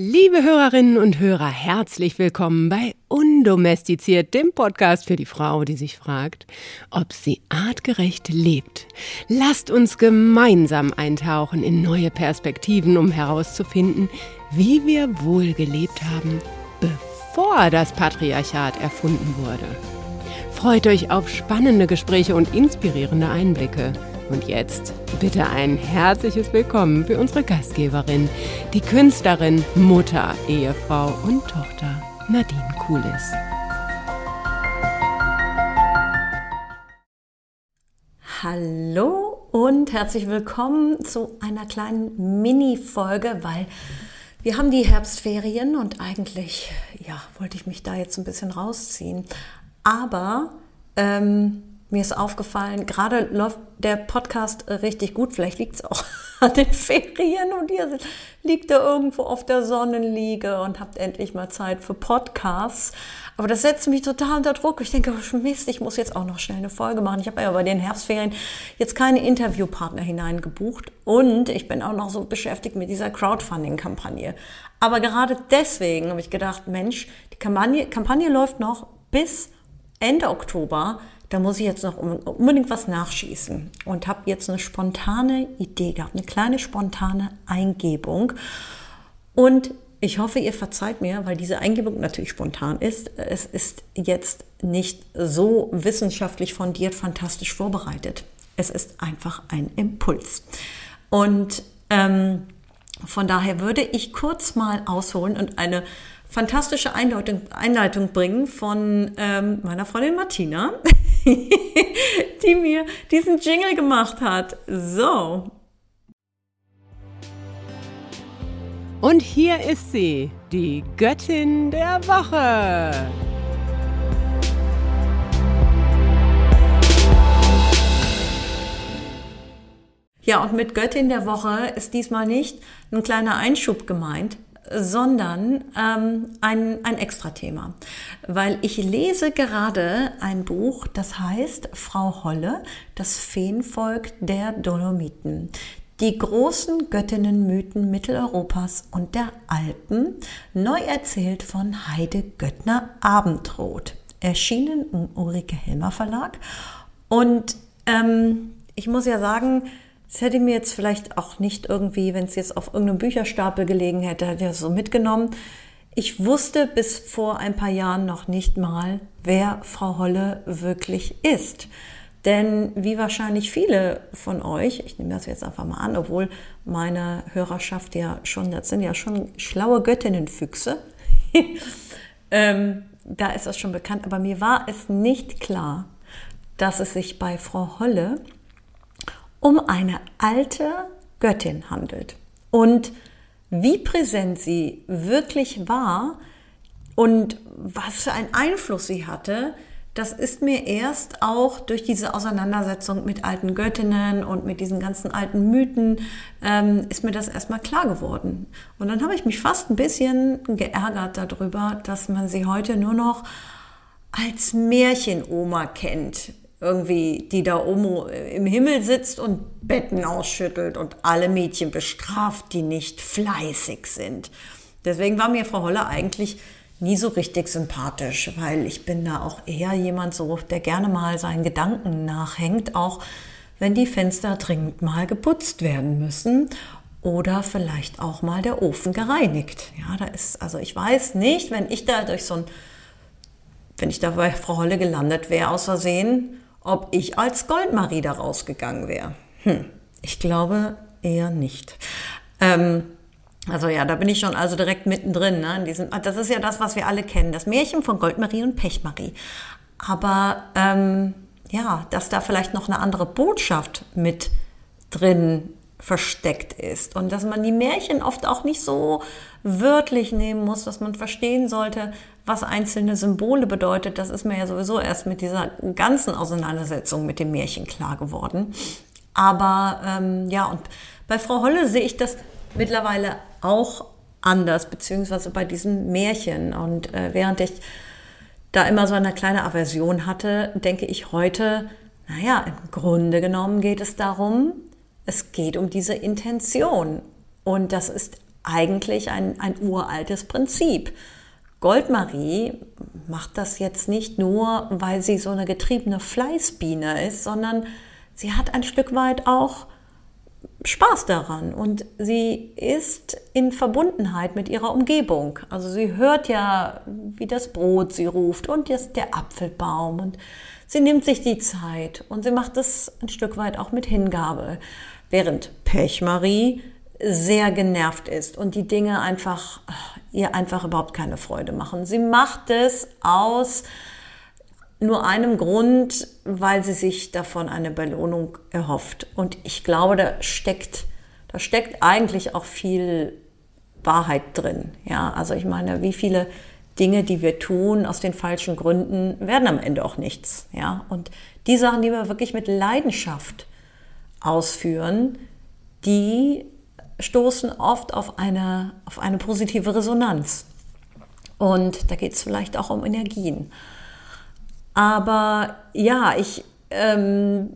Liebe Hörerinnen und Hörer, herzlich willkommen bei Undomestiziert, dem Podcast für die Frau, die sich fragt, ob sie artgerecht lebt. Lasst uns gemeinsam eintauchen in neue Perspektiven, um herauszufinden, wie wir wohl gelebt haben, bevor das Patriarchat erfunden wurde. Freut euch auf spannende Gespräche und inspirierende Einblicke. Und jetzt bitte ein herzliches Willkommen für unsere Gastgeberin, die Künstlerin, Mutter, Ehefrau und Tochter Nadine Kulis. Hallo und herzlich willkommen zu einer kleinen Mini-Folge, weil wir haben die Herbstferien und eigentlich, ja, wollte ich mich da jetzt ein bisschen rausziehen. Aber ähm, mir ist aufgefallen, gerade läuft der Podcast richtig gut. Vielleicht liegt es auch an den Ferien und ihr liegt da irgendwo auf der Sonnenliege und habt endlich mal Zeit für Podcasts. Aber das setzt mich total unter Druck. Ich denke, oh, Mist, ich muss jetzt auch noch schnell eine Folge machen. Ich habe ja bei den Herbstferien jetzt keine Interviewpartner hineingebucht und ich bin auch noch so beschäftigt mit dieser Crowdfunding-Kampagne. Aber gerade deswegen habe ich gedacht, Mensch, die Kampagne, Kampagne läuft noch bis Ende Oktober da muss ich jetzt noch unbedingt was nachschießen und habe jetzt eine spontane Idee gehabt, eine kleine spontane Eingebung. Und ich hoffe, ihr verzeiht mir, weil diese Eingebung natürlich spontan ist. Es ist jetzt nicht so wissenschaftlich fundiert, fantastisch vorbereitet. Es ist einfach ein Impuls. Und ähm, von daher würde ich kurz mal ausholen und eine fantastische Einleitung, Einleitung bringen von ähm, meiner Freundin Martina, die mir diesen Jingle gemacht hat. So. Und hier ist sie, die Göttin der Woche. Ja, und mit Göttin der Woche ist diesmal nicht ein kleiner Einschub gemeint, sondern ähm, ein, ein Extra-Thema. Weil ich lese gerade ein Buch, das heißt Frau Holle, das Feenvolk der Dolomiten. Die großen Göttinnenmythen Mitteleuropas und der Alpen, neu erzählt von Heide Göttner Abendroth. Erschienen im Ulrike Helmer Verlag. Und ähm, ich muss ja sagen, das hätte mir jetzt vielleicht auch nicht irgendwie, wenn es jetzt auf irgendeinem Bücherstapel gelegen hätte, hätte ich das so mitgenommen. Ich wusste bis vor ein paar Jahren noch nicht mal, wer Frau Holle wirklich ist. Denn wie wahrscheinlich viele von euch, ich nehme das jetzt einfach mal an, obwohl meine Hörerschaft ja schon, das sind ja schon schlaue Göttinnenfüchse, ähm, da ist das schon bekannt, aber mir war es nicht klar, dass es sich bei Frau Holle um eine alte Göttin handelt. Und wie präsent sie wirklich war und was für einen Einfluss sie hatte, das ist mir erst auch durch diese Auseinandersetzung mit alten Göttinnen und mit diesen ganzen alten Mythen, ähm, ist mir das erstmal klar geworden. Und dann habe ich mich fast ein bisschen geärgert darüber, dass man sie heute nur noch als Märchenoma kennt irgendwie, die da oben im Himmel sitzt und Betten ausschüttelt und alle Mädchen bestraft, die nicht fleißig sind. Deswegen war mir Frau Holle eigentlich nie so richtig sympathisch, weil ich bin da auch eher jemand so, der gerne mal seinen Gedanken nachhängt, auch wenn die Fenster dringend mal geputzt werden müssen oder vielleicht auch mal der Ofen gereinigt. Ja, da ist, also ich weiß nicht, wenn ich da durch so ein, wenn ich da bei Frau Holle gelandet wäre aus Versehen ob ich als Goldmarie da rausgegangen wäre. Hm, ich glaube eher nicht. Ähm, also ja, da bin ich schon also direkt mittendrin. Ne, in diesem, das ist ja das, was wir alle kennen, das Märchen von Goldmarie und Pechmarie. Aber ähm, ja, dass da vielleicht noch eine andere Botschaft mit drin versteckt ist und dass man die Märchen oft auch nicht so wörtlich nehmen muss, dass man verstehen sollte, was einzelne Symbole bedeutet. Das ist mir ja sowieso erst mit dieser ganzen Auseinandersetzung mit dem Märchen klar geworden. Aber ähm, ja, und bei Frau Holle sehe ich das mittlerweile auch anders, beziehungsweise bei diesen Märchen. Und äh, während ich da immer so eine kleine Aversion hatte, denke ich heute, naja, im Grunde genommen geht es darum, es geht um diese Intention. Und das ist eigentlich ein, ein uraltes Prinzip. Goldmarie macht das jetzt nicht nur, weil sie so eine getriebene Fleißbiene ist, sondern sie hat ein Stück weit auch Spaß daran und sie ist in Verbundenheit mit ihrer Umgebung. Also sie hört ja, wie das Brot sie ruft und jetzt der Apfelbaum und sie nimmt sich die Zeit und sie macht das ein Stück weit auch mit Hingabe. Während Pechmarie sehr genervt ist und die Dinge einfach ihr einfach überhaupt keine Freude machen. Sie macht es aus nur einem Grund, weil sie sich davon eine Belohnung erhofft. Und ich glaube, da steckt, da steckt eigentlich auch viel Wahrheit drin. Ja, also ich meine, wie viele Dinge, die wir tun aus den falschen Gründen, werden am Ende auch nichts. Ja, und die Sachen, die wir wirklich mit Leidenschaft ausführen, die stoßen oft auf eine, auf eine positive Resonanz. Und da geht es vielleicht auch um Energien. Aber ja, ich, ähm,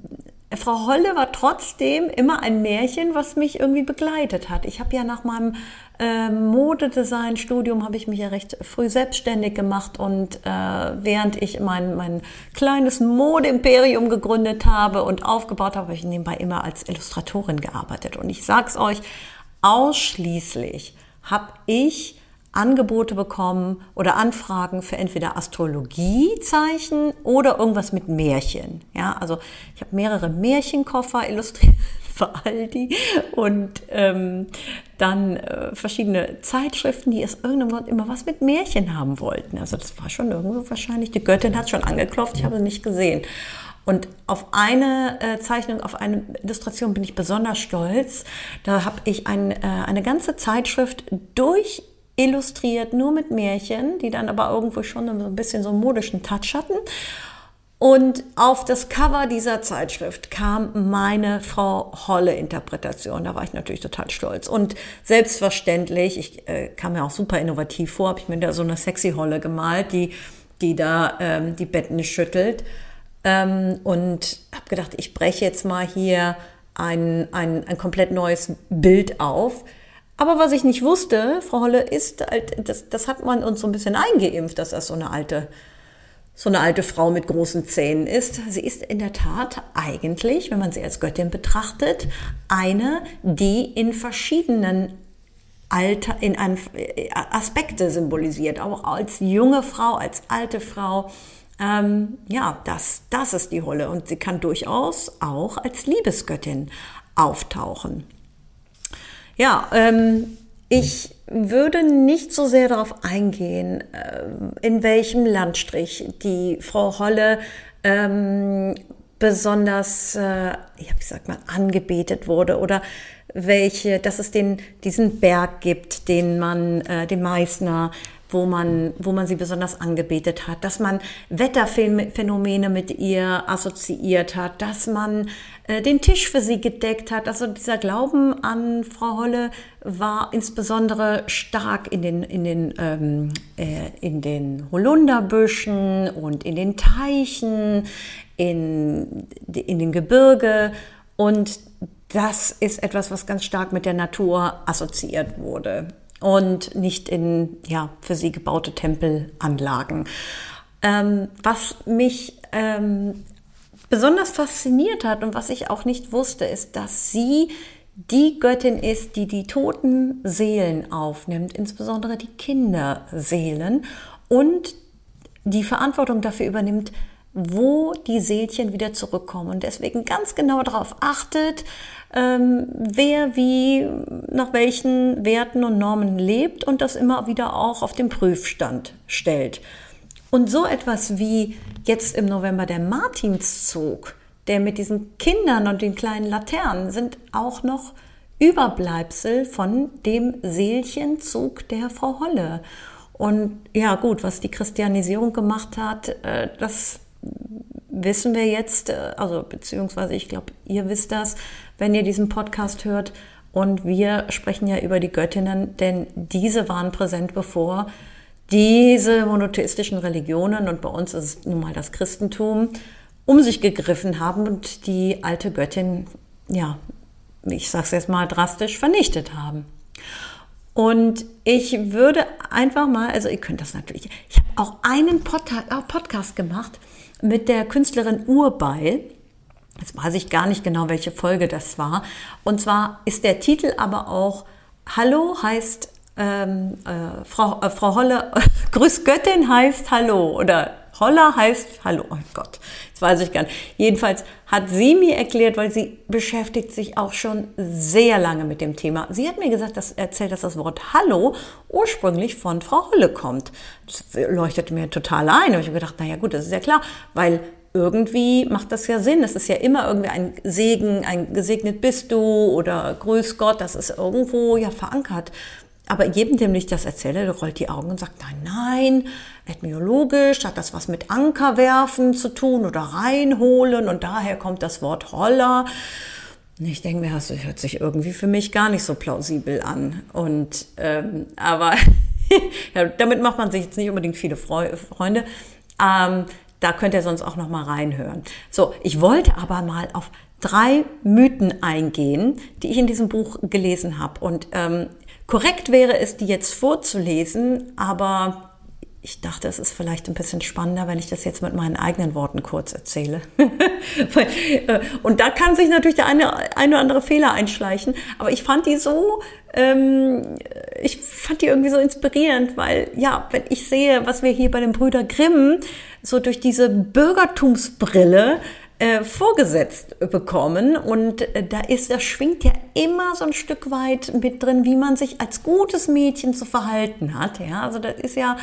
Frau Holle war trotzdem immer ein Märchen, was mich irgendwie begleitet hat. Ich habe ja nach meinem äh, Modedesign-Studium habe ich mich ja recht früh selbstständig gemacht und äh, während ich mein, mein kleines Modeimperium gegründet habe und aufgebaut habe, habe ich nebenbei immer als Illustratorin gearbeitet. Und ich sag's euch, ausschließlich habe ich Angebote bekommen oder Anfragen für entweder Astrologiezeichen oder irgendwas mit Märchen. Ja, also ich habe mehrere Märchenkoffer illustriert für Aldi und ähm, dann äh, verschiedene Zeitschriften, die aus irgendeinem Grund immer was mit Märchen haben wollten. Also das war schon irgendwo wahrscheinlich, die Göttin hat schon angeklopft, ich habe es nicht gesehen. Und auf eine äh, Zeichnung, auf eine Illustration bin ich besonders stolz. Da habe ich ein, äh, eine ganze Zeitschrift durch illustriert, nur mit Märchen, die dann aber irgendwo schon so ein bisschen so einen modischen Touch hatten. Und auf das Cover dieser Zeitschrift kam meine Frau Holle-Interpretation. Da war ich natürlich total stolz. Und selbstverständlich, ich äh, kam mir auch super innovativ vor, habe ich mir da so eine sexy Holle gemalt, die, die da ähm, die Betten schüttelt. Ähm, und habe gedacht, ich breche jetzt mal hier ein, ein, ein komplett neues Bild auf aber was ich nicht wusste, Frau Holle, ist, halt, das, das hat man uns so ein bisschen eingeimpft, dass das so eine alte, so eine alte Frau mit großen Zähnen ist. Sie ist in der Tat eigentlich, wenn man sie als Göttin betrachtet, eine, die in verschiedenen Alter, in einem äh, Aspekte symbolisiert, auch als junge Frau, als alte Frau. Ähm, ja, das, das ist die Holle und sie kann durchaus auch als Liebesgöttin auftauchen. Ja, ähm, ich würde nicht so sehr darauf eingehen, äh, in welchem Landstrich die Frau Holle ähm, besonders, äh, ja, wie sagt man, angebetet wurde oder welche, dass es den, diesen Berg gibt, den man, äh, den Meißner wo man, wo man sie besonders angebetet hat, dass man Wetterphänomene mit ihr assoziiert hat, dass man äh, den Tisch für sie gedeckt hat. Also dieser Glauben an Frau Holle war insbesondere stark in den, in den, ähm, äh, in den Holunderbüschen und in den Teichen, in, in den Gebirge und das ist etwas, was ganz stark mit der Natur assoziiert wurde und nicht in ja, für sie gebaute Tempelanlagen. Ähm, was mich ähm, besonders fasziniert hat und was ich auch nicht wusste, ist, dass sie die Göttin ist, die die toten Seelen aufnimmt, insbesondere die Kinderseelen und die Verantwortung dafür übernimmt, wo die Seelchen wieder zurückkommen und deswegen ganz genau darauf achtet, ähm, wer wie nach welchen Werten und Normen lebt und das immer wieder auch auf den Prüfstand stellt. Und so etwas wie jetzt im November der Martinszug, der mit diesen Kindern und den kleinen Laternen sind auch noch Überbleibsel von dem Seelchenzug der Frau Holle. Und ja gut, was die Christianisierung gemacht hat, äh, das wissen wir jetzt, äh, also beziehungsweise ich glaube, ihr wisst das, wenn ihr diesen Podcast hört. Und wir sprechen ja über die Göttinnen, denn diese waren präsent, bevor diese monotheistischen Religionen, und bei uns ist es nun mal das Christentum, um sich gegriffen haben und die alte Göttin, ja, ich sage es jetzt mal drastisch, vernichtet haben. Und ich würde einfach mal, also ihr könnt das natürlich, ich habe auch einen Podcast gemacht mit der Künstlerin Urbeil. Jetzt weiß ich gar nicht genau, welche Folge das war. Und zwar ist der Titel aber auch Hallo heißt ähm, äh, Frau, äh, Frau Holle, Grüß Göttin heißt Hallo oder Holler heißt Hallo. Oh Gott, das weiß ich gar nicht. Jedenfalls hat sie mir erklärt, weil sie beschäftigt sich auch schon sehr lange mit dem Thema. Sie hat mir gesagt, dass erzählt, dass das Wort Hallo ursprünglich von Frau Holle kommt. Das leuchtete mir total ein. Und ich habe gedacht, naja gut, das ist ja klar, weil irgendwie macht das ja Sinn. Es ist ja immer irgendwie ein Segen, ein gesegnet bist du oder grüß Gott, das ist irgendwo ja verankert. Aber jedem, dem ich das erzähle, der rollt die Augen und sagt, nein, nein, etymologisch hat das was mit Ankerwerfen zu tun oder reinholen und daher kommt das Wort Holler. Und ich denke mir, das hört sich irgendwie für mich gar nicht so plausibel an. Und ähm, aber ja, damit macht man sich jetzt nicht unbedingt viele Freunde. Ähm, da könnt ihr sonst auch noch mal reinhören. So, ich wollte aber mal auf drei Mythen eingehen, die ich in diesem Buch gelesen habe. Und ähm, korrekt wäre es, die jetzt vorzulesen, aber ich dachte, es ist vielleicht ein bisschen spannender, wenn ich das jetzt mit meinen eigenen Worten kurz erzähle. Äh, und da kann sich natürlich der eine, eine oder andere Fehler einschleichen. Aber ich fand die so, ähm, ich fand die irgendwie so inspirierend, weil ja, wenn ich sehe, was wir hier bei den Brüder Grimm so durch diese Bürgertumsbrille äh, vorgesetzt bekommen. Und äh, da ist, da schwingt ja immer so ein Stück weit mit drin, wie man sich als gutes Mädchen zu verhalten hat. Ja, also das ist ja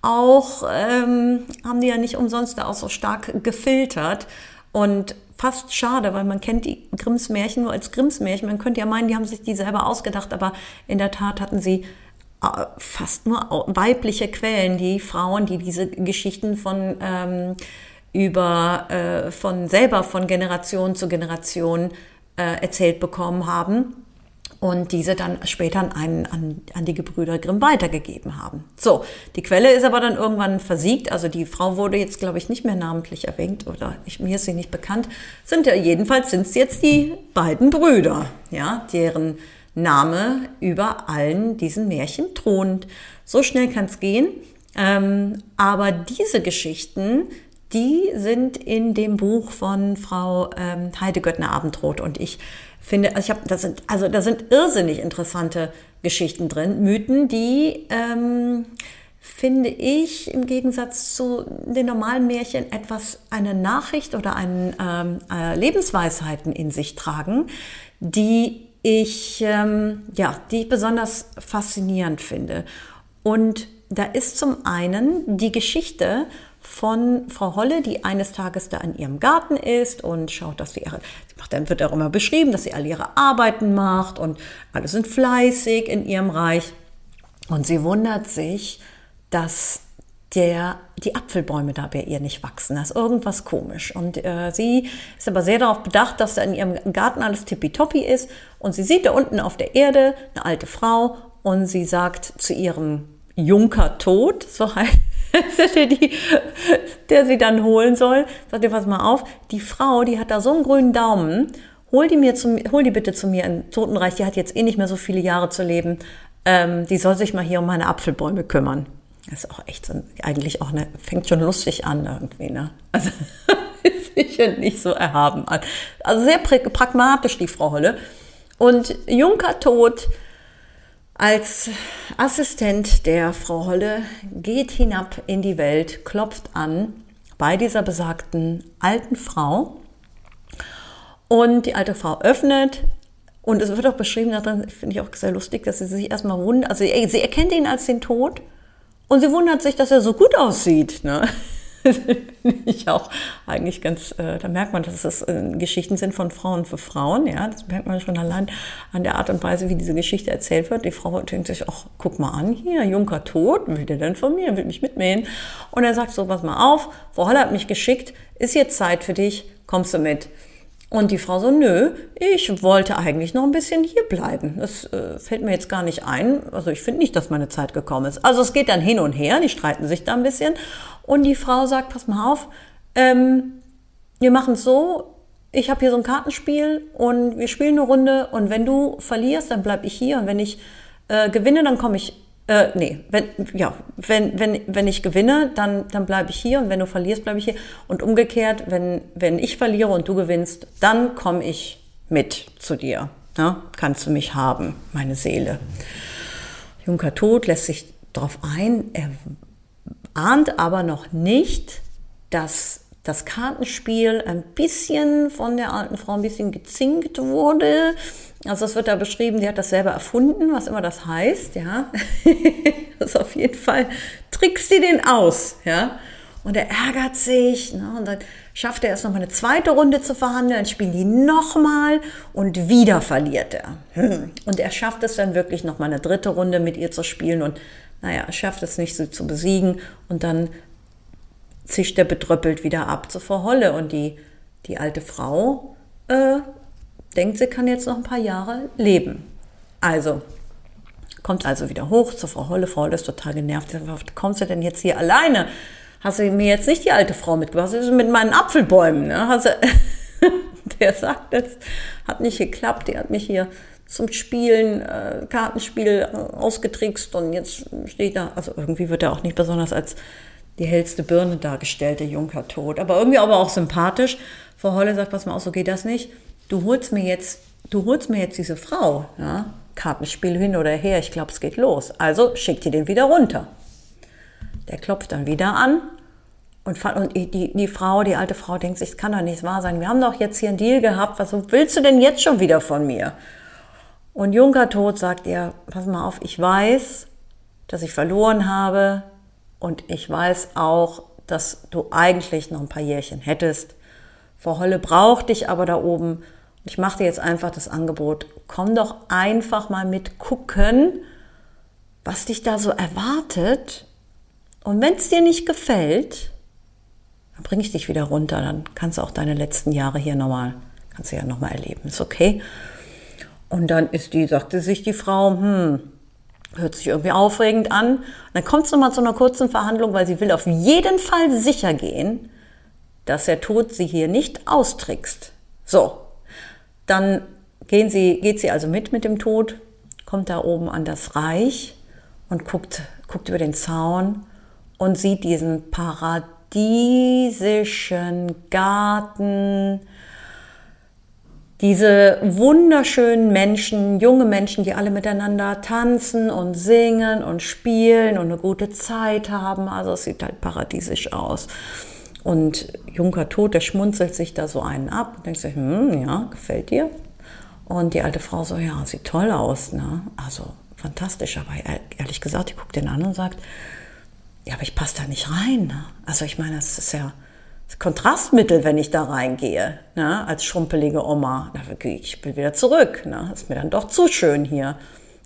auch, ähm, haben die ja nicht umsonst da auch so stark gefiltert. Und fast schade, weil man kennt die Grimms Märchen nur als Grimms Märchen. Man könnte ja meinen, die haben sich die selber ausgedacht, aber in der Tat hatten sie äh, fast nur weibliche Quellen, die Frauen, die diese Geschichten von ähm, über äh, von selber von Generation zu Generation äh, erzählt bekommen haben und diese dann später an, einen, an, an die Gebrüder Grimm weitergegeben haben. So, die Quelle ist aber dann irgendwann versiegt. Also die Frau wurde jetzt, glaube ich, nicht mehr namentlich erwähnt oder ich, mir ist sie nicht bekannt. Sind ja jedenfalls sind es jetzt die beiden Brüder, ja, deren Name über allen diesen Märchen thront. So schnell kann es gehen. Ähm, aber diese Geschichten, die sind in dem Buch von Frau ähm, Heide Göttner Abendrot und ich finde, also ich habe, das sind, also da sind irrsinnig interessante Geschichten drin, Mythen, die ähm, finde ich im Gegensatz zu den normalen Märchen etwas eine Nachricht oder einen ähm, äh, Lebensweisheiten in sich tragen, die ich ähm, ja, die ich besonders faszinierend finde. Und da ist zum einen die Geschichte von Frau Holle, die eines Tages da in ihrem Garten ist und schaut, dass sie ihre, dann wird auch immer beschrieben, dass sie all ihre Arbeiten macht und alle sind fleißig in ihrem Reich. Und sie wundert sich, dass der, die Apfelbäume da bei ihr nicht wachsen. Das ist irgendwas komisch. Und äh, sie ist aber sehr darauf bedacht, dass da in ihrem Garten alles tippitoppi ist. Und sie sieht da unten auf der Erde eine alte Frau und sie sagt zu ihrem Junker Tod, so heißt der, die, der sie dann holen soll, sagt ihr, pass mal auf, die Frau, die hat da so einen grünen Daumen, hol die, mir zum, hol die bitte zu mir in Totenreich, die hat jetzt eh nicht mehr so viele Jahre zu leben, ähm, die soll sich mal hier um meine Apfelbäume kümmern. Das ist auch echt so, eigentlich auch eine, fängt schon lustig an irgendwie, ne? Also, ist sicher nicht so erhaben an. Also sehr pragmatisch, die Frau Holle. Und Junker Tod, als Assistent der Frau Holle geht hinab in die Welt, klopft an bei dieser besagten alten Frau und die alte Frau öffnet und es wird auch beschrieben, darin finde ich auch sehr lustig, dass sie sich erstmal wundert, also sie erkennt ihn als den Tod und sie wundert sich, dass er so gut aussieht. Ne? ich auch eigentlich ganz, äh, da merkt man, dass es äh, Geschichten sind von Frauen für Frauen, ja, das merkt man schon allein an der Art und Weise, wie diese Geschichte erzählt wird. Die Frau denkt sich, ach, guck mal an, hier, Junker tot, will der denn von mir, will mich mitmähen? Und er sagt so, pass mal auf, Frau Holler hat mich geschickt, ist jetzt Zeit für dich, kommst du mit? Und die Frau so, nö, ich wollte eigentlich noch ein bisschen hier bleiben. Das äh, fällt mir jetzt gar nicht ein. Also ich finde nicht, dass meine Zeit gekommen ist. Also es geht dann hin und her, die streiten sich da ein bisschen. Und die Frau sagt, pass mal auf, ähm, wir machen es so, ich habe hier so ein Kartenspiel und wir spielen eine Runde und wenn du verlierst, dann bleib ich hier und wenn ich äh, gewinne, dann komme ich äh, nee, wenn, ja, wenn, wenn, wenn ich gewinne, dann, dann bleibe ich hier und wenn du verlierst, bleibe ich hier. Und umgekehrt, wenn, wenn ich verliere und du gewinnst, dann komme ich mit zu dir. Ja, kannst du mich haben, meine Seele. Junker Tod lässt sich darauf ein, er ahnt aber noch nicht, dass das Kartenspiel ein bisschen von der alten Frau ein bisschen gezinkt wurde. Also es wird da beschrieben, die hat das selber erfunden, was immer das heißt, ja. das ist auf jeden Fall, trickst die den aus, ja. Und er ärgert sich, ne? und dann schafft er erst noch mal eine zweite Runde zu verhandeln, spielen die nochmal und wieder verliert er. Hm. Und er schafft es dann wirklich noch mal eine dritte Runde mit ihr zu spielen und naja, er schafft es nicht, sie zu besiegen und dann zischt er betröppelt wieder ab zu Frau Holle und die, die alte Frau äh, denkt, sie kann jetzt noch ein paar Jahre leben. Also, kommt also wieder hoch zu Frau Holle. Frau Holle ist total genervt. Kommst du denn jetzt hier alleine? Hast du mir jetzt nicht die alte Frau mitgebracht? Was ist mit meinen Apfelbäumen? Ne? Du, der sagt, das hat nicht geklappt. Die hat mich hier zum Spielen, äh, Kartenspiel äh, ausgetrickst und jetzt steht da, also irgendwie wird er auch nicht besonders als die hellste Birne dargestellt, der Junker tot. Aber irgendwie aber auch sympathisch. Frau Holle sagt, pass mal aus, so geht das nicht. Du holst mir jetzt, du holst mir jetzt diese Frau, ja? Kartenspiel hin oder her, ich glaube, es geht los. Also schickt ihr den wieder runter. Der klopft dann wieder an und, und die, die, Frau, die alte Frau denkt sich, es kann doch nicht wahr sein. Wir haben doch jetzt hier einen Deal gehabt. Was willst du denn jetzt schon wieder von mir? Und Junker Tod sagt ihr, pass mal auf, ich weiß, dass ich verloren habe. Und ich weiß auch, dass du eigentlich noch ein paar Jährchen hättest. Frau Holle braucht dich aber da oben. Ich mache dir jetzt einfach das Angebot. Komm doch einfach mal mit gucken, was dich da so erwartet. Und wenn es dir nicht gefällt, dann bringe ich dich wieder runter. Dann kannst du auch deine letzten Jahre hier nochmal, kannst du ja nochmal erleben. Ist okay. Und dann ist die, sagte sich die Frau, hm, Hört sich irgendwie aufregend an. Und dann kommt es nochmal zu einer kurzen Verhandlung, weil sie will auf jeden Fall sicher gehen, dass der Tod sie hier nicht austrickst. So, dann gehen sie, geht sie also mit mit dem Tod, kommt da oben an das Reich und guckt, guckt über den Zaun und sieht diesen paradiesischen Garten, diese wunderschönen Menschen, junge Menschen, die alle miteinander tanzen und singen und spielen und eine gute Zeit haben. Also es sieht halt paradiesisch aus. Und Junker Tod, der schmunzelt sich da so einen ab und denkt sich, hm, ja, gefällt dir? Und die alte Frau so, ja, sieht toll aus, ne? Also fantastisch. Aber ehrlich gesagt, die guckt den an und sagt, ja, aber ich passe da nicht rein. Ne? Also ich meine, das ist ja Kontrastmittel, wenn ich da reingehe, ne, als schrumpelige Oma. Ich will wieder zurück, ne, ist mir dann doch zu schön hier.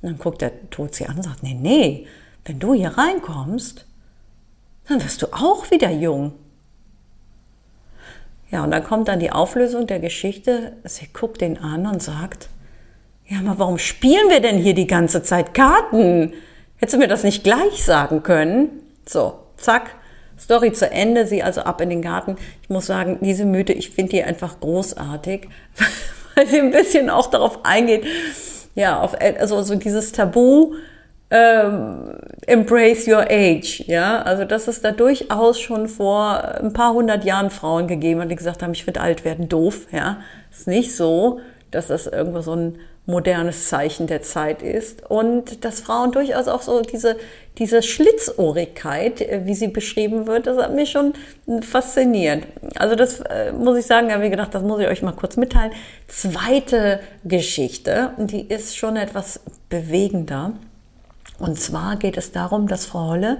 Und dann guckt der Tod sie an und sagt, nee, nee, wenn du hier reinkommst, dann wirst du auch wieder jung. Ja, und dann kommt dann die Auflösung der Geschichte. Sie guckt den an und sagt, ja, aber warum spielen wir denn hier die ganze Zeit Karten? Hättest du mir das nicht gleich sagen können? So, zack, Story zu Ende, sie also ab in den Garten. Ich muss sagen, diese Mythe, ich finde die einfach großartig, weil sie ein bisschen auch darauf eingeht, ja, auf, also so dieses Tabu, ähm, embrace your age, ja, also dass es da durchaus schon vor ein paar hundert Jahren Frauen gegeben hat, die gesagt haben, ich finde alt werden doof, ja, ist nicht so, dass das irgendwo so ein modernes Zeichen der Zeit ist und dass Frauen durchaus auch so diese, diese Schlitzohrigkeit, äh, wie sie beschrieben wird, das hat mich schon fasziniert. Also das äh, muss ich sagen, habe ich gedacht, das muss ich euch mal kurz mitteilen. Zweite Geschichte, die ist schon etwas bewegender. Und zwar geht es darum, dass Frau Holle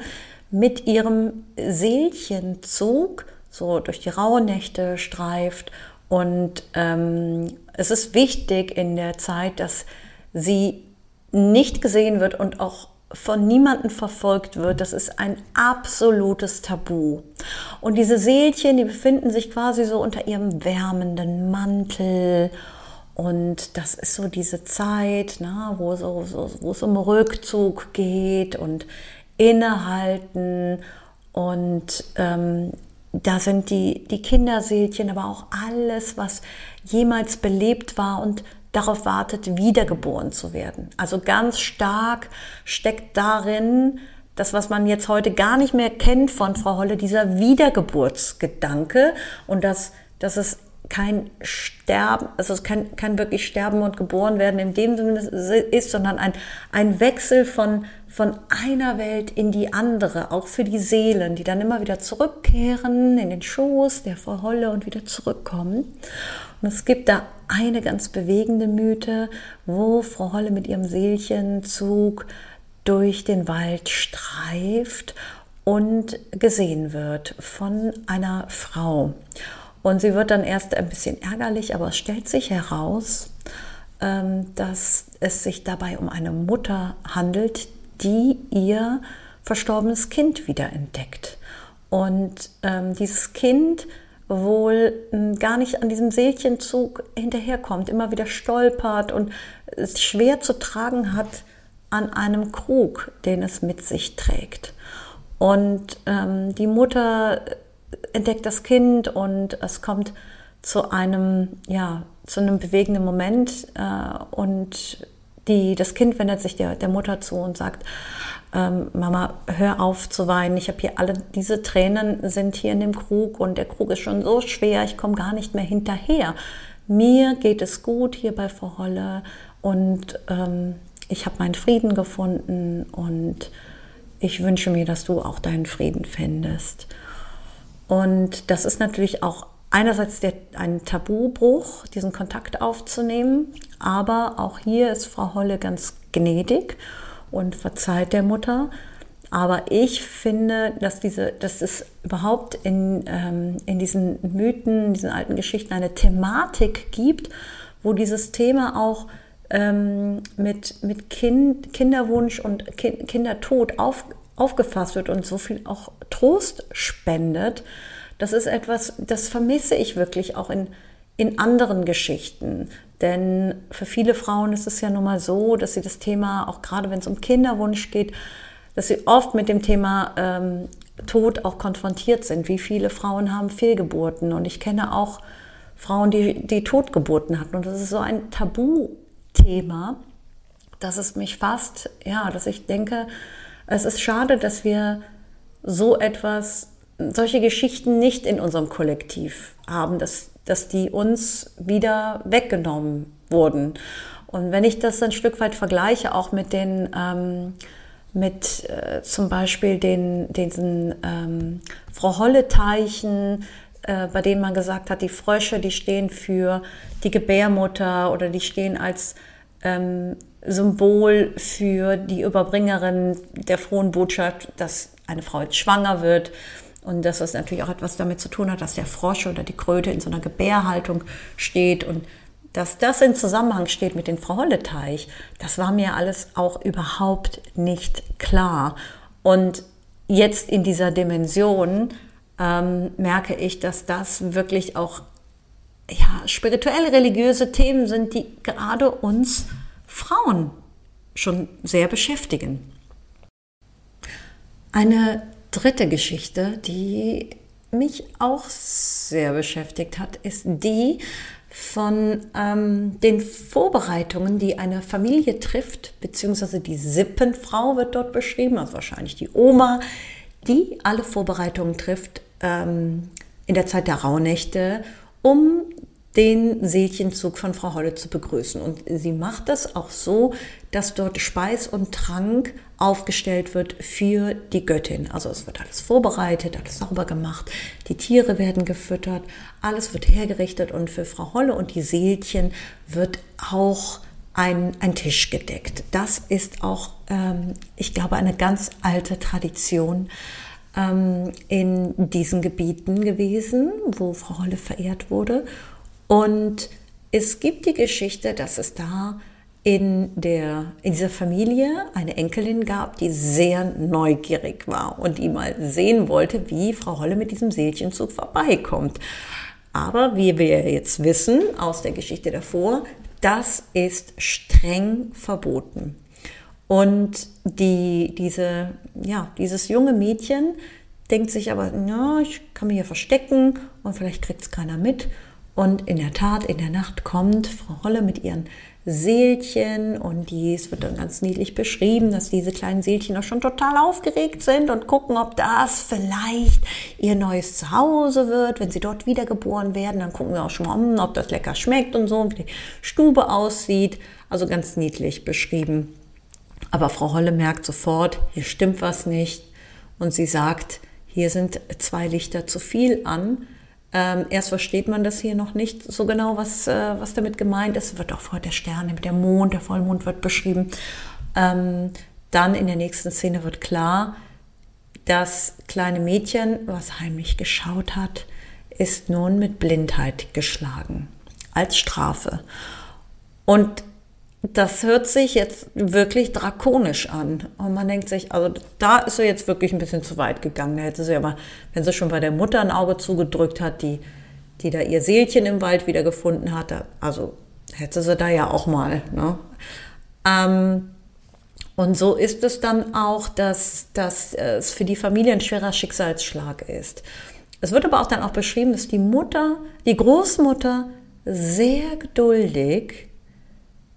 mit ihrem Seelchenzug so durch die Rauhnächte streift und ähm, es ist wichtig in der Zeit, dass sie nicht gesehen wird und auch von niemandem verfolgt wird. Das ist ein absolutes Tabu. Und diese Seelchen, die befinden sich quasi so unter ihrem wärmenden Mantel. Und das ist so diese Zeit, na, wo, so, so, wo es um Rückzug geht und Innehalten. Und ähm, da sind die, die Kinderseelchen, aber auch alles, was jemals belebt war und darauf wartet, wiedergeboren zu werden. Also ganz stark steckt darin, das, was man jetzt heute gar nicht mehr kennt von Frau Holle, dieser Wiedergeburtsgedanke und dass, dass es kein Sterben, also es kann, kann wirklich sterben und geboren werden in dem Sinne ist, sondern ein, ein Wechsel von, von einer Welt in die andere, auch für die Seelen, die dann immer wieder zurückkehren in den Schoß der Frau Holle und wieder zurückkommen. Und es gibt da eine ganz bewegende Mythe, wo Frau Holle mit ihrem Seelchenzug durch den Wald streift und gesehen wird von einer Frau. Und sie wird dann erst ein bisschen ärgerlich, aber es stellt sich heraus, ähm, dass es sich dabei um eine Mutter handelt, die ihr verstorbenes Kind wiederentdeckt. Und ähm, dieses Kind wohl hm, gar nicht an diesem Seelchenzug hinterherkommt, immer wieder stolpert und es schwer zu tragen hat an einem Krug, den es mit sich trägt. Und ähm, die Mutter entdeckt das Kind und es kommt zu einem, ja, zu einem bewegenden Moment äh, und die, das Kind wendet sich der, der Mutter zu und sagt, ähm, Mama, hör auf zu weinen. Ich habe hier alle diese Tränen sind hier in dem Krug und der Krug ist schon so schwer, ich komme gar nicht mehr hinterher. Mir geht es gut hier bei Frau Holle und ähm, ich habe meinen Frieden gefunden und ich wünsche mir, dass du auch deinen Frieden findest. Und das ist natürlich auch einerseits der, ein Tabubruch, diesen Kontakt aufzunehmen, aber auch hier ist Frau Holle ganz gnädig und verzeiht der Mutter. Aber ich finde, dass, diese, dass es überhaupt in, ähm, in diesen Mythen, in diesen alten Geschichten eine Thematik gibt, wo dieses Thema auch ähm, mit, mit kind, Kinderwunsch und kind, Kindertod auf, aufgefasst wird und so viel auch Trost spendet. Das ist etwas, das vermisse ich wirklich auch in, in anderen Geschichten. Denn für viele Frauen ist es ja nun mal so, dass sie das Thema, auch gerade wenn es um Kinderwunsch geht, dass sie oft mit dem Thema ähm, Tod auch konfrontiert sind. Wie viele Frauen haben Fehlgeburten? Und ich kenne auch Frauen, die, die Totgeburten hatten. Und das ist so ein Tabuthema, dass es mich fast, ja, dass ich denke, es ist schade, dass wir so etwas, solche Geschichten nicht in unserem Kollektiv haben, dass, dass die uns wieder weggenommen wurden. Und wenn ich das ein Stück weit vergleiche, auch mit den, ähm, mit äh, zum Beispiel den, diesen ähm, Frau Holle-Teichen, äh, bei denen man gesagt hat, die Frösche, die stehen für die Gebärmutter oder die stehen als ähm, Symbol für die Überbringerin der frohen Botschaft, dass eine Frau jetzt schwanger wird. Und dass das natürlich auch etwas damit zu tun hat, dass der Frosch oder die Kröte in so einer Gebärhaltung steht und dass das in Zusammenhang steht mit dem Frau Holle-Teich, das war mir alles auch überhaupt nicht klar. Und jetzt in dieser Dimension ähm, merke ich, dass das wirklich auch ja, spirituell religiöse Themen sind, die gerade uns Frauen schon sehr beschäftigen. Eine dritte Geschichte, die mich auch sehr beschäftigt hat, ist die von ähm, den Vorbereitungen, die eine Familie trifft, beziehungsweise die Sippenfrau wird dort beschrieben, also wahrscheinlich die Oma, die alle Vorbereitungen trifft ähm, in der Zeit der Rauhnächte, um den Seelchenzug von Frau Holle zu begrüßen. Und sie macht das auch so, dass dort Speis und Trank aufgestellt wird für die Göttin. Also es wird alles vorbereitet, alles sauber gemacht, die Tiere werden gefüttert, alles wird hergerichtet und für Frau Holle und die Seelchen wird auch ein, ein Tisch gedeckt. Das ist auch, ähm, ich glaube, eine ganz alte Tradition ähm, in diesen Gebieten gewesen, wo Frau Holle verehrt wurde. Und es gibt die Geschichte, dass es da in, der, in dieser Familie eine Enkelin gab, die sehr neugierig war und die mal sehen wollte, wie Frau Holle mit diesem Seelchenzug vorbeikommt. Aber wie wir jetzt wissen aus der Geschichte davor, das ist streng verboten. Und die, diese, ja, dieses junge Mädchen denkt sich aber, ja, ich kann mich hier verstecken und vielleicht kriegt es keiner mit Und in der Tat, in der Nacht kommt Frau Holle mit ihren Seelchen und dies wird dann ganz niedlich beschrieben, dass diese kleinen Seelchen auch schon total aufgeregt sind und gucken, ob das vielleicht ihr neues Zuhause wird, wenn sie dort wiedergeboren werden. Dann gucken sie auch schon mal, hm, ob das lecker schmeckt und so, wie die Stube aussieht. Also ganz niedlich beschrieben. Aber Frau Holle merkt sofort, hier stimmt was nicht und sie sagt, hier sind zwei Lichter zu viel an ähm, erst versteht man das hier noch nicht so genau, was, äh, was damit gemeint ist. Wird auch vorher der Stern, der Mond, der Vollmond wird beschrieben. Ähm, dann in der nächsten Szene wird klar, das kleine Mädchen, was heimlich geschaut hat, ist nun mit Blindheit geschlagen als Strafe. Und das hört sich jetzt wirklich drakonisch an. Und man denkt sich, also da ist er jetzt wirklich ein bisschen zu weit gegangen. Da hätte sie aber, wenn sie schon bei der Mutter ein Auge zugedrückt hat, die, die da ihr Seelchen im Wald wieder gefunden hat, also hätte sie da ja auch mal. Ne? Ähm, und so ist es dann auch, dass, dass es für die Familie ein schwerer Schicksalsschlag ist. Es wird aber auch dann auch beschrieben, dass die Mutter, die Großmutter sehr geduldig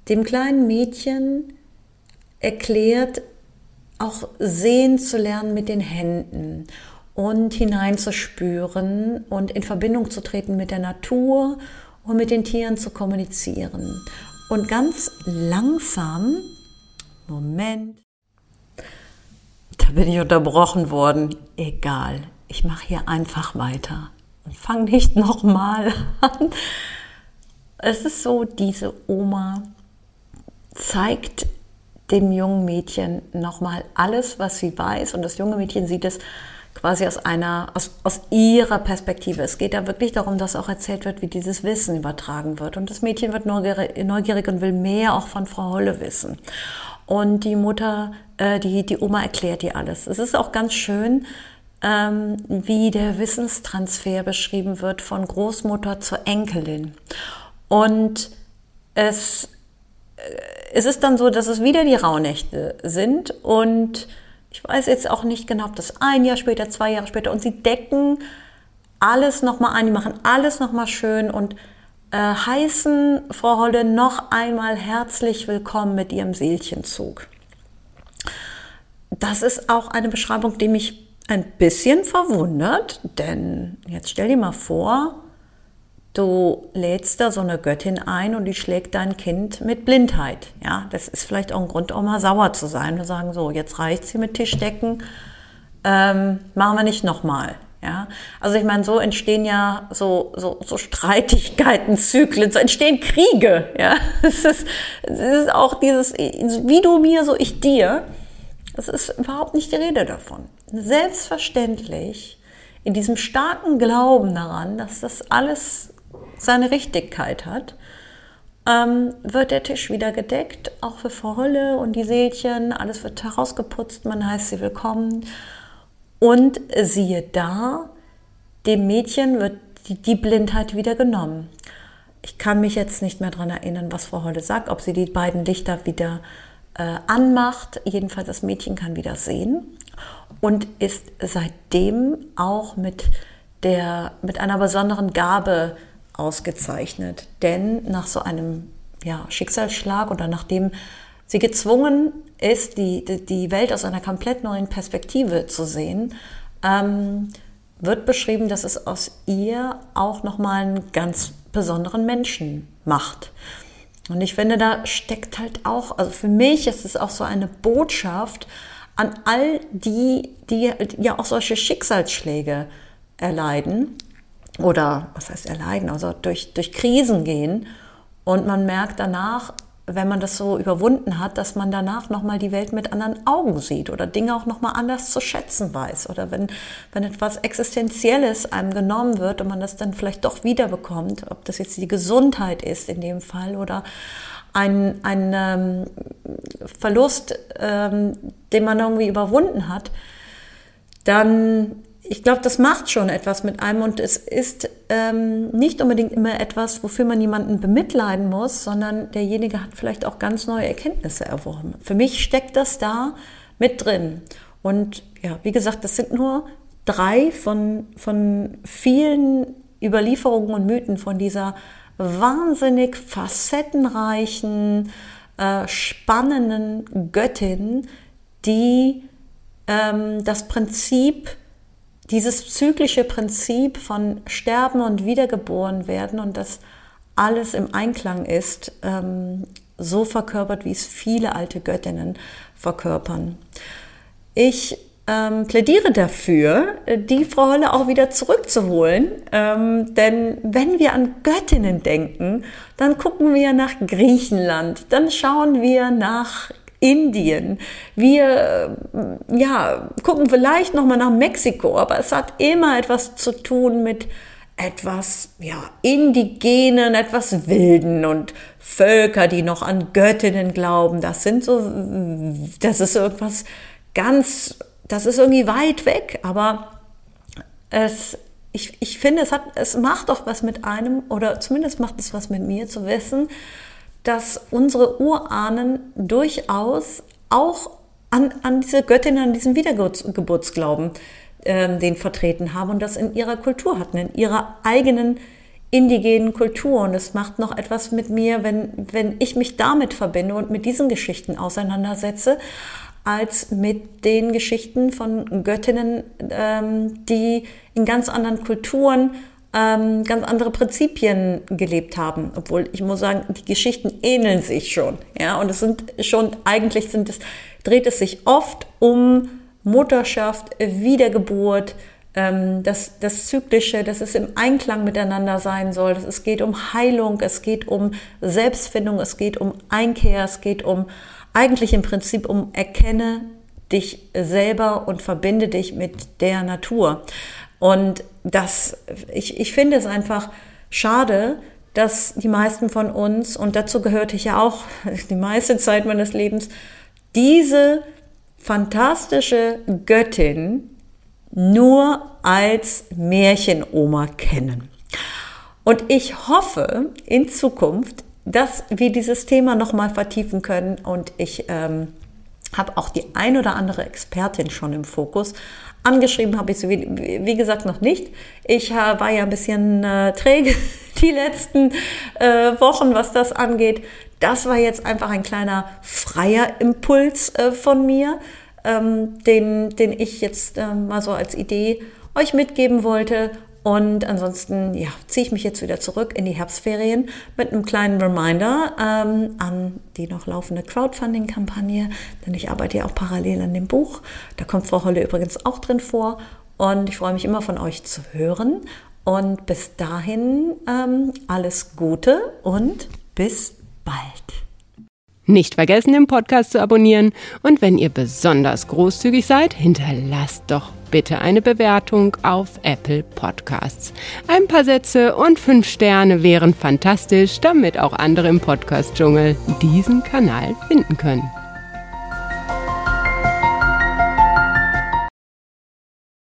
dem kleinen Mädchen erklärt, auch sehen zu lernen mit den Händen und hineinzuspüren und in Verbindung zu treten mit der Natur und mit den Tieren zu kommunizieren. Und ganz langsam, Moment, da bin ich unterbrochen worden. Egal, ich mache hier einfach weiter und fange nicht nochmal an. Es ist so, diese Oma zeigt dem jungen Mädchen nochmal alles, was sie weiß. Und das junge Mädchen sieht es quasi aus einer, aus, aus ihrer Perspektive. Es geht da wirklich darum, dass auch erzählt wird, wie dieses Wissen übertragen wird. Und das Mädchen wird neugierig, neugierig und will mehr auch von Frau Holle wissen. Und die Mutter, äh, die, die Oma erklärt ihr alles. Es ist auch ganz schön, ähm, wie der Wissenstransfer beschrieben wird von Großmutter zur Enkelin. Und es es ist dann so, dass es wieder die Rauhnächte sind und ich weiß jetzt auch nicht genau, ob das ein Jahr später, zwei Jahre später und sie decken alles nochmal ein, die machen alles nochmal schön und äh, heißen Frau Holle noch einmal herzlich willkommen mit ihrem Seelchenzug. Das ist auch eine Beschreibung, die mich ein bisschen verwundert, denn jetzt stell dir mal vor, Du lädst da so eine Göttin ein und die schlägt dein Kind mit Blindheit. Ja, das ist vielleicht auch ein Grund, auch mal sauer zu sein und sagen, so, jetzt reicht sie mit Tischdecken, ähm, machen wir nicht nochmal. Ja, also ich meine, so entstehen ja so, so, so Streitigkeiten, Zyklen, so entstehen Kriege. Ja, es ist, es ist auch dieses, wie du mir, so ich dir. Es ist überhaupt nicht die Rede davon. Selbstverständlich in diesem starken Glauben daran, dass das alles seine Richtigkeit hat, ähm, wird der Tisch wieder gedeckt, auch für Frau Holle und die Seelchen. Alles wird herausgeputzt, man heißt sie willkommen. Und siehe da, dem Mädchen wird die, die Blindheit wieder genommen. Ich kann mich jetzt nicht mehr daran erinnern, was Frau Holle sagt, ob sie die beiden Lichter wieder äh, anmacht. Jedenfalls das Mädchen kann wieder sehen und ist seitdem auch mit, der, mit einer besonderen Gabe ausgezeichnet. Denn nach so einem ja, Schicksalsschlag oder nachdem sie gezwungen ist, die, die Welt aus einer komplett neuen Perspektive zu sehen, ähm, wird beschrieben, dass es aus ihr auch nochmal einen ganz besonderen Menschen macht. Und ich finde, da steckt halt auch, also für mich ist es auch so eine Botschaft an all die, die ja auch solche Schicksalsschläge erleiden oder was heißt erleiden, also durch, durch Krisen gehen. Und man merkt danach, wenn man das so überwunden hat, dass man danach nochmal die Welt mit anderen Augen sieht oder Dinge auch nochmal anders zu schätzen weiß. Oder wenn, wenn etwas Existenzielles einem genommen wird und man das dann vielleicht doch wiederbekommt, ob das jetzt die Gesundheit ist in dem Fall oder ein, ein ähm, Verlust, ähm, den man irgendwie überwunden hat, dann ich glaube, das macht schon etwas mit einem und es ist ähm, nicht unbedingt immer etwas, wofür man jemanden bemitleiden muss, sondern derjenige hat vielleicht auch ganz neue Erkenntnisse erworben. Für mich steckt das da mit drin. Und ja, wie gesagt, das sind nur drei von, von vielen Überlieferungen und Mythen von dieser wahnsinnig facettenreichen, äh, spannenden Göttin, die ähm, das Prinzip, dieses zyklische Prinzip von Sterben und Wiedergeboren werden und das alles im Einklang ist, ähm, so verkörpert, wie es viele alte Göttinnen verkörpern. Ich ähm, plädiere dafür, die Frau Holle auch wieder zurückzuholen. Ähm, denn wenn wir an Göttinnen denken, dann gucken wir nach Griechenland, dann schauen wir nach Indien. Wir äh, ja, gucken vielleicht noch mal nach Mexiko, aber es hat immer etwas zu tun mit etwas ja, indigenen, etwas wilden und Völker, die noch an Göttinnen glauben. Das sind so das ist irgendwas ganz das ist irgendwie weit weg, aber es, ich, ich finde, es, hat, es macht doch was mit einem, oder zumindest macht es was mit mir zu wissen, dass unsere Urahnen durchaus auch an, an diese Göttin, an diesen Wiedergeburtsglauben äh, den vertreten haben und das in ihrer Kultur hatten, in ihrer eigenen indigenen Kultur. Und es macht noch etwas mit mir, wenn, wenn ich mich damit verbinde und mit diesen Geschichten auseinandersetze als mit den Geschichten von Göttinnen, ähm, die in ganz anderen Kulturen ähm, ganz andere Prinzipien gelebt haben. Obwohl ich muss sagen, die Geschichten ähneln sich schon. Ja, und es sind schon, eigentlich sind es, dreht es sich oft um Mutterschaft, Wiedergeburt, ähm, das, das Zyklische, dass es im Einklang miteinander sein soll. Es geht um Heilung, es geht um Selbstfindung, es geht um Einkehr, es geht um eigentlich im Prinzip um erkenne dich selber und verbinde dich mit der Natur. Und das, ich, ich finde es einfach schade, dass die meisten von uns, und dazu gehörte ich ja auch die meiste Zeit meines Lebens, diese fantastische Göttin nur als Märchenoma kennen. Und ich hoffe in Zukunft, dass wir dieses Thema nochmal vertiefen können. Und ich ähm, habe auch die ein oder andere Expertin schon im Fokus. Angeschrieben habe ich sie, wie, wie, gesagt, noch nicht. Ich war ja ein bisschen äh, träge die letzten äh, Wochen, was das angeht. Das war jetzt einfach ein kleiner freier Impuls äh, von mir, ähm, den, den ich jetzt äh, mal so als Idee euch mitgeben wollte. Und ansonsten ja, ziehe ich mich jetzt wieder zurück in die Herbstferien mit einem kleinen Reminder ähm, an die noch laufende Crowdfunding-Kampagne, denn ich arbeite ja auch parallel an dem Buch. Da kommt Frau Holle übrigens auch drin vor. Und ich freue mich immer von euch zu hören. Und bis dahin ähm, alles Gute und bis bald. Nicht vergessen, den Podcast zu abonnieren. Und wenn ihr besonders großzügig seid, hinterlasst doch bitte eine Bewertung auf Apple Podcasts. Ein paar Sätze und fünf Sterne wären fantastisch, damit auch andere im Podcast-Dschungel diesen Kanal finden können.